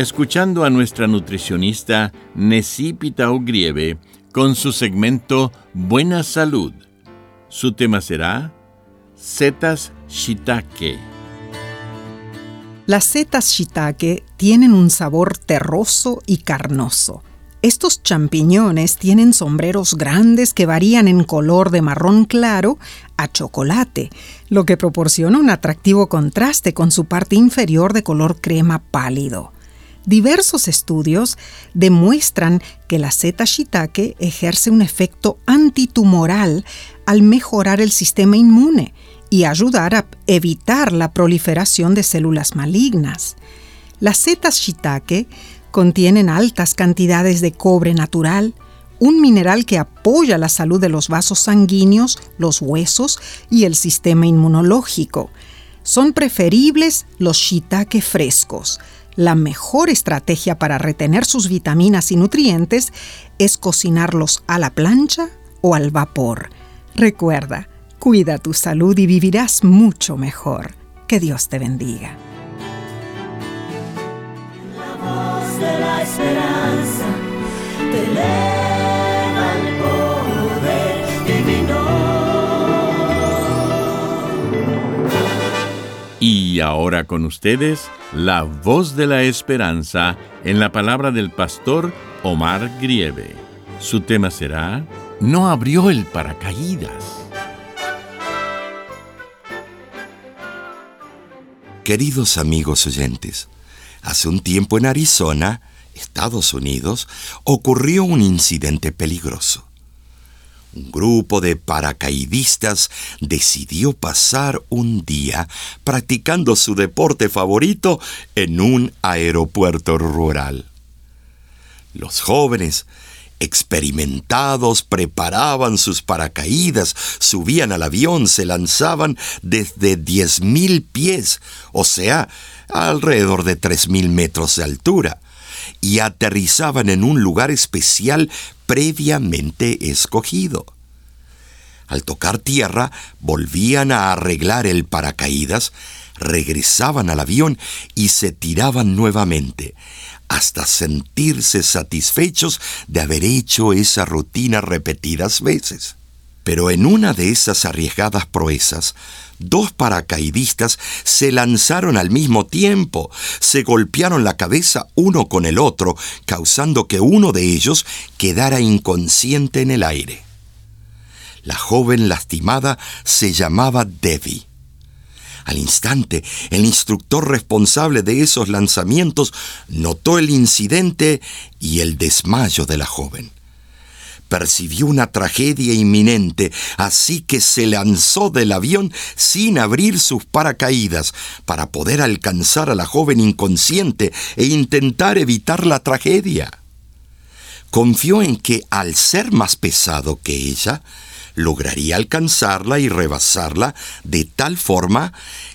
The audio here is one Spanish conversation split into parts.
escuchando a nuestra nutricionista Necipita Ogrieve con su segmento Buena Salud. Su tema será Setas Shiitake. Las setas shiitake tienen un sabor terroso y carnoso. Estos champiñones tienen sombreros grandes que varían en color de marrón claro a chocolate, lo que proporciona un atractivo contraste con su parte inferior de color crema pálido. Diversos estudios demuestran que la seta shiitake ejerce un efecto antitumoral al mejorar el sistema inmune y ayudar a evitar la proliferación de células malignas. Las setas shiitake contienen altas cantidades de cobre natural, un mineral que apoya la salud de los vasos sanguíneos, los huesos y el sistema inmunológico. Son preferibles los shiitake frescos, la mejor estrategia para retener sus vitaminas y nutrientes es cocinarlos a la plancha o al vapor. Recuerda, cuida tu salud y vivirás mucho mejor. Que Dios te bendiga. Y ahora con ustedes, la voz de la esperanza en la palabra del pastor Omar Grieve. Su tema será, No abrió el paracaídas. Queridos amigos oyentes, hace un tiempo en Arizona, Estados Unidos, ocurrió un incidente peligroso un grupo de paracaidistas decidió pasar un día practicando su deporte favorito en un aeropuerto rural. Los jóvenes, experimentados, preparaban sus paracaídas, subían al avión, se lanzaban desde 10.000 pies, o sea, alrededor de 3.000 metros de altura y aterrizaban en un lugar especial previamente escogido. Al tocar tierra, volvían a arreglar el paracaídas, regresaban al avión y se tiraban nuevamente, hasta sentirse satisfechos de haber hecho esa rutina repetidas veces. Pero en una de esas arriesgadas proezas, dos paracaidistas se lanzaron al mismo tiempo, se golpearon la cabeza uno con el otro, causando que uno de ellos quedara inconsciente en el aire. La joven lastimada se llamaba Debbie. Al instante, el instructor responsable de esos lanzamientos notó el incidente y el desmayo de la joven percibió una tragedia inminente, así que se lanzó del avión sin abrir sus paracaídas para poder alcanzar a la joven inconsciente e intentar evitar la tragedia. Confió en que al ser más pesado que ella, lograría alcanzarla y rebasarla de tal forma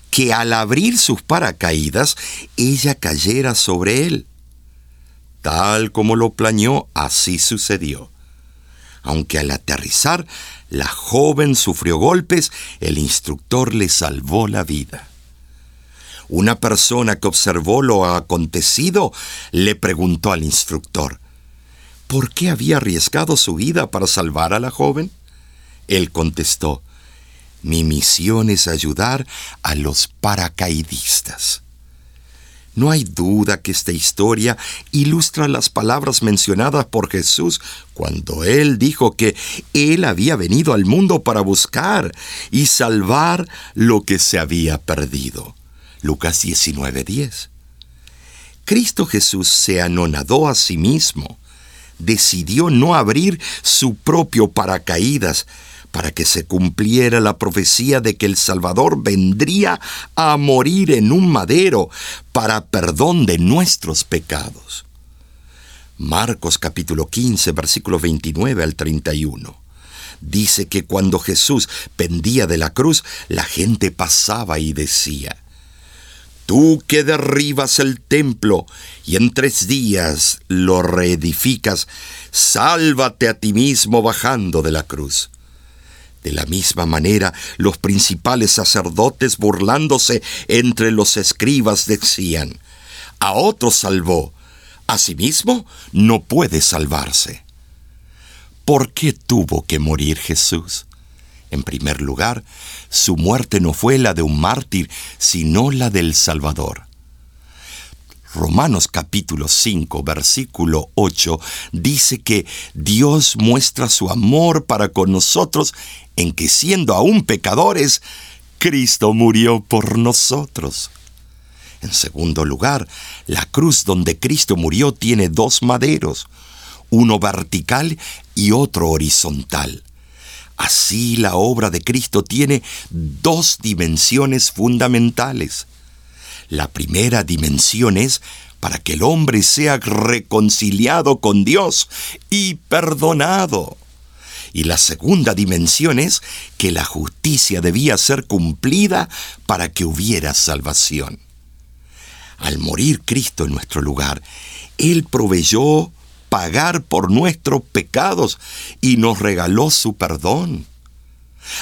que al abrir sus paracaídas ella cayera sobre él. Tal como lo planeó, así sucedió aunque al aterrizar la joven sufrió golpes, el instructor le salvó la vida. Una persona que observó lo acontecido le preguntó al instructor, por qué había arriesgado su vida para salvar a la joven? Él contestó, mi misión es ayudar a los paracaidistas. No hay duda que esta historia ilustra las palabras mencionadas por Jesús cuando Él dijo que Él había venido al mundo para buscar y salvar lo que se había perdido. Lucas 19:10. Cristo Jesús se anonadó a sí mismo, decidió no abrir su propio paracaídas, para que se cumpliera la profecía de que el Salvador vendría a morir en un madero para perdón de nuestros pecados. Marcos capítulo 15, versículo 29 al 31. Dice que cuando Jesús pendía de la cruz, la gente pasaba y decía, Tú que derribas el templo y en tres días lo reedificas, sálvate a ti mismo bajando de la cruz. De la misma manera, los principales sacerdotes, burlándose entre los escribas, decían, a otro salvó, a sí mismo no puede salvarse. ¿Por qué tuvo que morir Jesús? En primer lugar, su muerte no fue la de un mártir, sino la del Salvador. Romanos capítulo 5, versículo 8 dice que Dios muestra su amor para con nosotros en que siendo aún pecadores, Cristo murió por nosotros. En segundo lugar, la cruz donde Cristo murió tiene dos maderos, uno vertical y otro horizontal. Así la obra de Cristo tiene dos dimensiones fundamentales. La primera dimensión es para que el hombre sea reconciliado con Dios y perdonado. Y la segunda dimensión es que la justicia debía ser cumplida para que hubiera salvación. Al morir Cristo en nuestro lugar, Él proveyó pagar por nuestros pecados y nos regaló su perdón.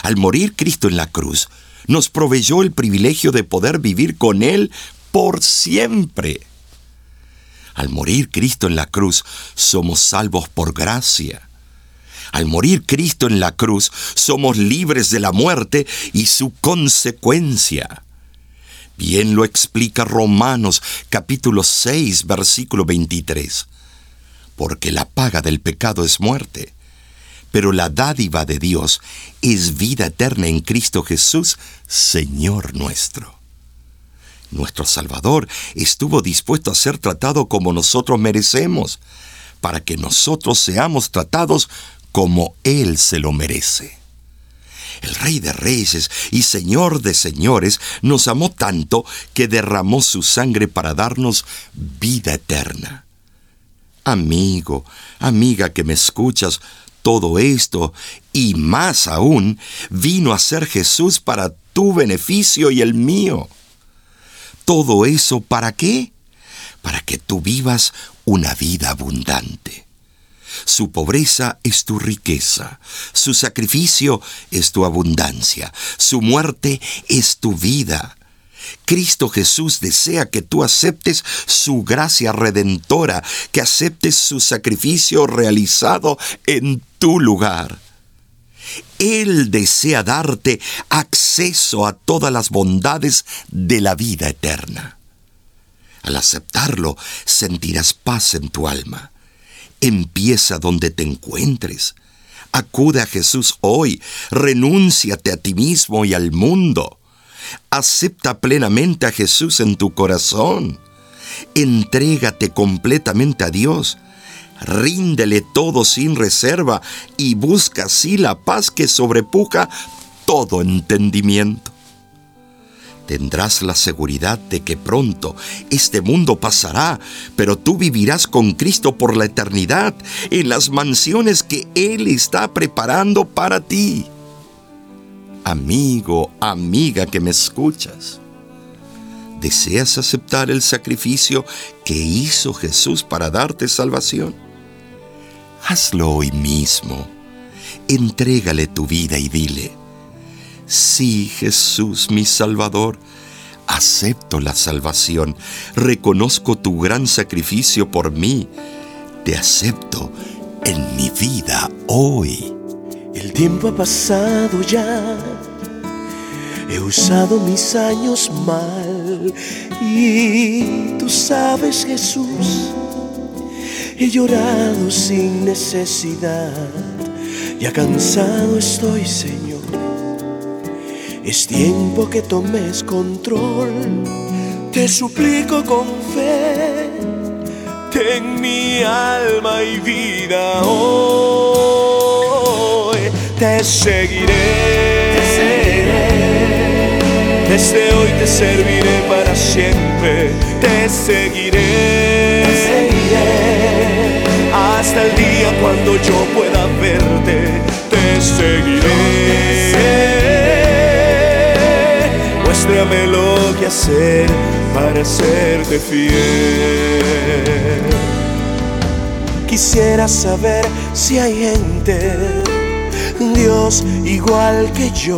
Al morir Cristo en la cruz, nos proveyó el privilegio de poder vivir con Él por siempre. Al morir Cristo en la cruz, somos salvos por gracia. Al morir Cristo en la cruz, somos libres de la muerte y su consecuencia. Bien lo explica Romanos capítulo 6, versículo 23. Porque la paga del pecado es muerte pero la dádiva de Dios es vida eterna en Cristo Jesús, Señor nuestro. Nuestro Salvador estuvo dispuesto a ser tratado como nosotros merecemos, para que nosotros seamos tratados como Él se lo merece. El Rey de Reyes y Señor de Señores nos amó tanto que derramó su sangre para darnos vida eterna. Amigo, amiga que me escuchas, todo esto, y más aún, vino a ser Jesús para tu beneficio y el mío. Todo eso para qué? Para que tú vivas una vida abundante. Su pobreza es tu riqueza, su sacrificio es tu abundancia, su muerte es tu vida. Cristo Jesús desea que tú aceptes su gracia redentora, que aceptes su sacrificio realizado en tu lugar. Él desea darte acceso a todas las bondades de la vida eterna. Al aceptarlo, sentirás paz en tu alma. Empieza donde te encuentres. Acude a Jesús hoy, renúnciate a ti mismo y al mundo. Acepta plenamente a Jesús en tu corazón. Entrégate completamente a Dios. Ríndele todo sin reserva y busca así la paz que sobrepuja todo entendimiento. Tendrás la seguridad de que pronto este mundo pasará, pero tú vivirás con Cristo por la eternidad en las mansiones que Él está preparando para ti amigo, amiga que me escuchas. ¿Deseas aceptar el sacrificio que hizo Jesús para darte salvación? Hazlo hoy mismo. Entrégale tu vida y dile, sí Jesús mi Salvador, acepto la salvación, reconozco tu gran sacrificio por mí, te acepto en mi vida hoy. El tiempo ha pasado ya, he usado mis años mal. Y tú sabes Jesús, he llorado sin necesidad, ya cansado estoy Señor, es tiempo que tomes control, te suplico con fe, ten mi alma y vida hoy, te seguiré. Te seguiré. Desde hoy te serviré para siempre, te seguiré, Te seguiré. hasta el día cuando yo pueda verte, te seguiré. Muéstrame lo que hacer para serte fiel. Quisiera saber si hay gente Dios igual que yo,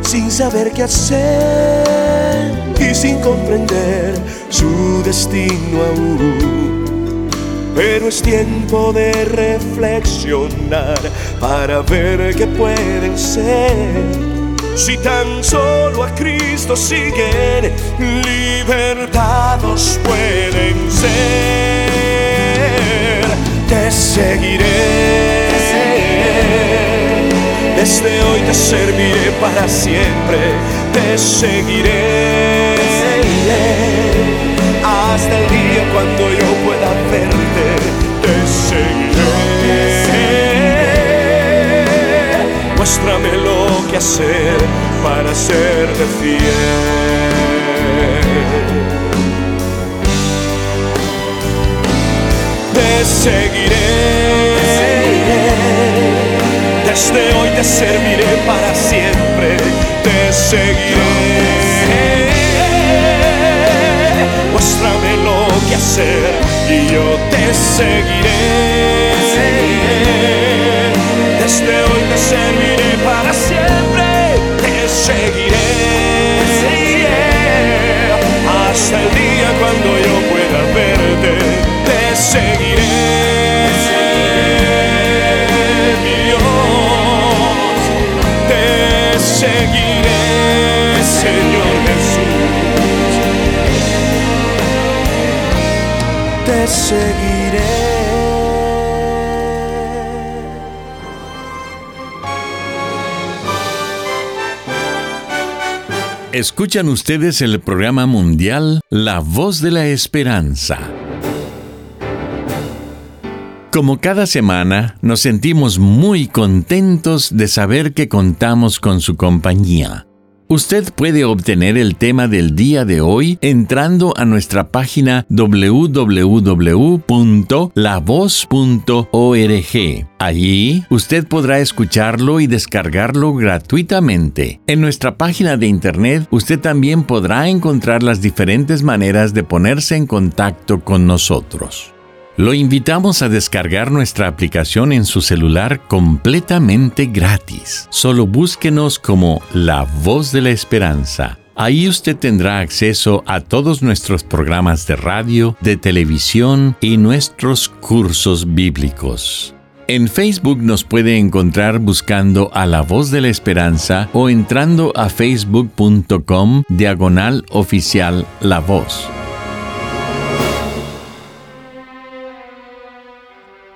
sin saber qué hacer y sin comprender su destino aún. Pero es tiempo de reflexionar para ver qué pueden ser. Si tan solo a Cristo siguen, libertados pueden ser. Te seguiré. Desde hoy te serviré para siempre, te seguiré, hasta el día cuando yo pueda verte, te seguiré. Muéstrame lo que hacer para serte fiel. Te seguiré. Desde hoy te serviré para siempre, te seguiré. Muéstrame lo que hacer y yo te seguiré. Desde hoy seguiré, Señor Jesús. Te seguiré. Escuchan ustedes el programa mundial La Voz de la Esperanza. Como cada semana, nos sentimos muy contentos de saber que contamos con su compañía. Usted puede obtener el tema del día de hoy entrando a nuestra página www.lavoz.org. Allí usted podrá escucharlo y descargarlo gratuitamente. En nuestra página de internet usted también podrá encontrar las diferentes maneras de ponerse en contacto con nosotros. Lo invitamos a descargar nuestra aplicación en su celular completamente gratis. Solo búsquenos como La Voz de la Esperanza. Ahí usted tendrá acceso a todos nuestros programas de radio, de televisión y nuestros cursos bíblicos. En Facebook nos puede encontrar buscando a La Voz de la Esperanza o entrando a facebook.com diagonal oficial La Voz.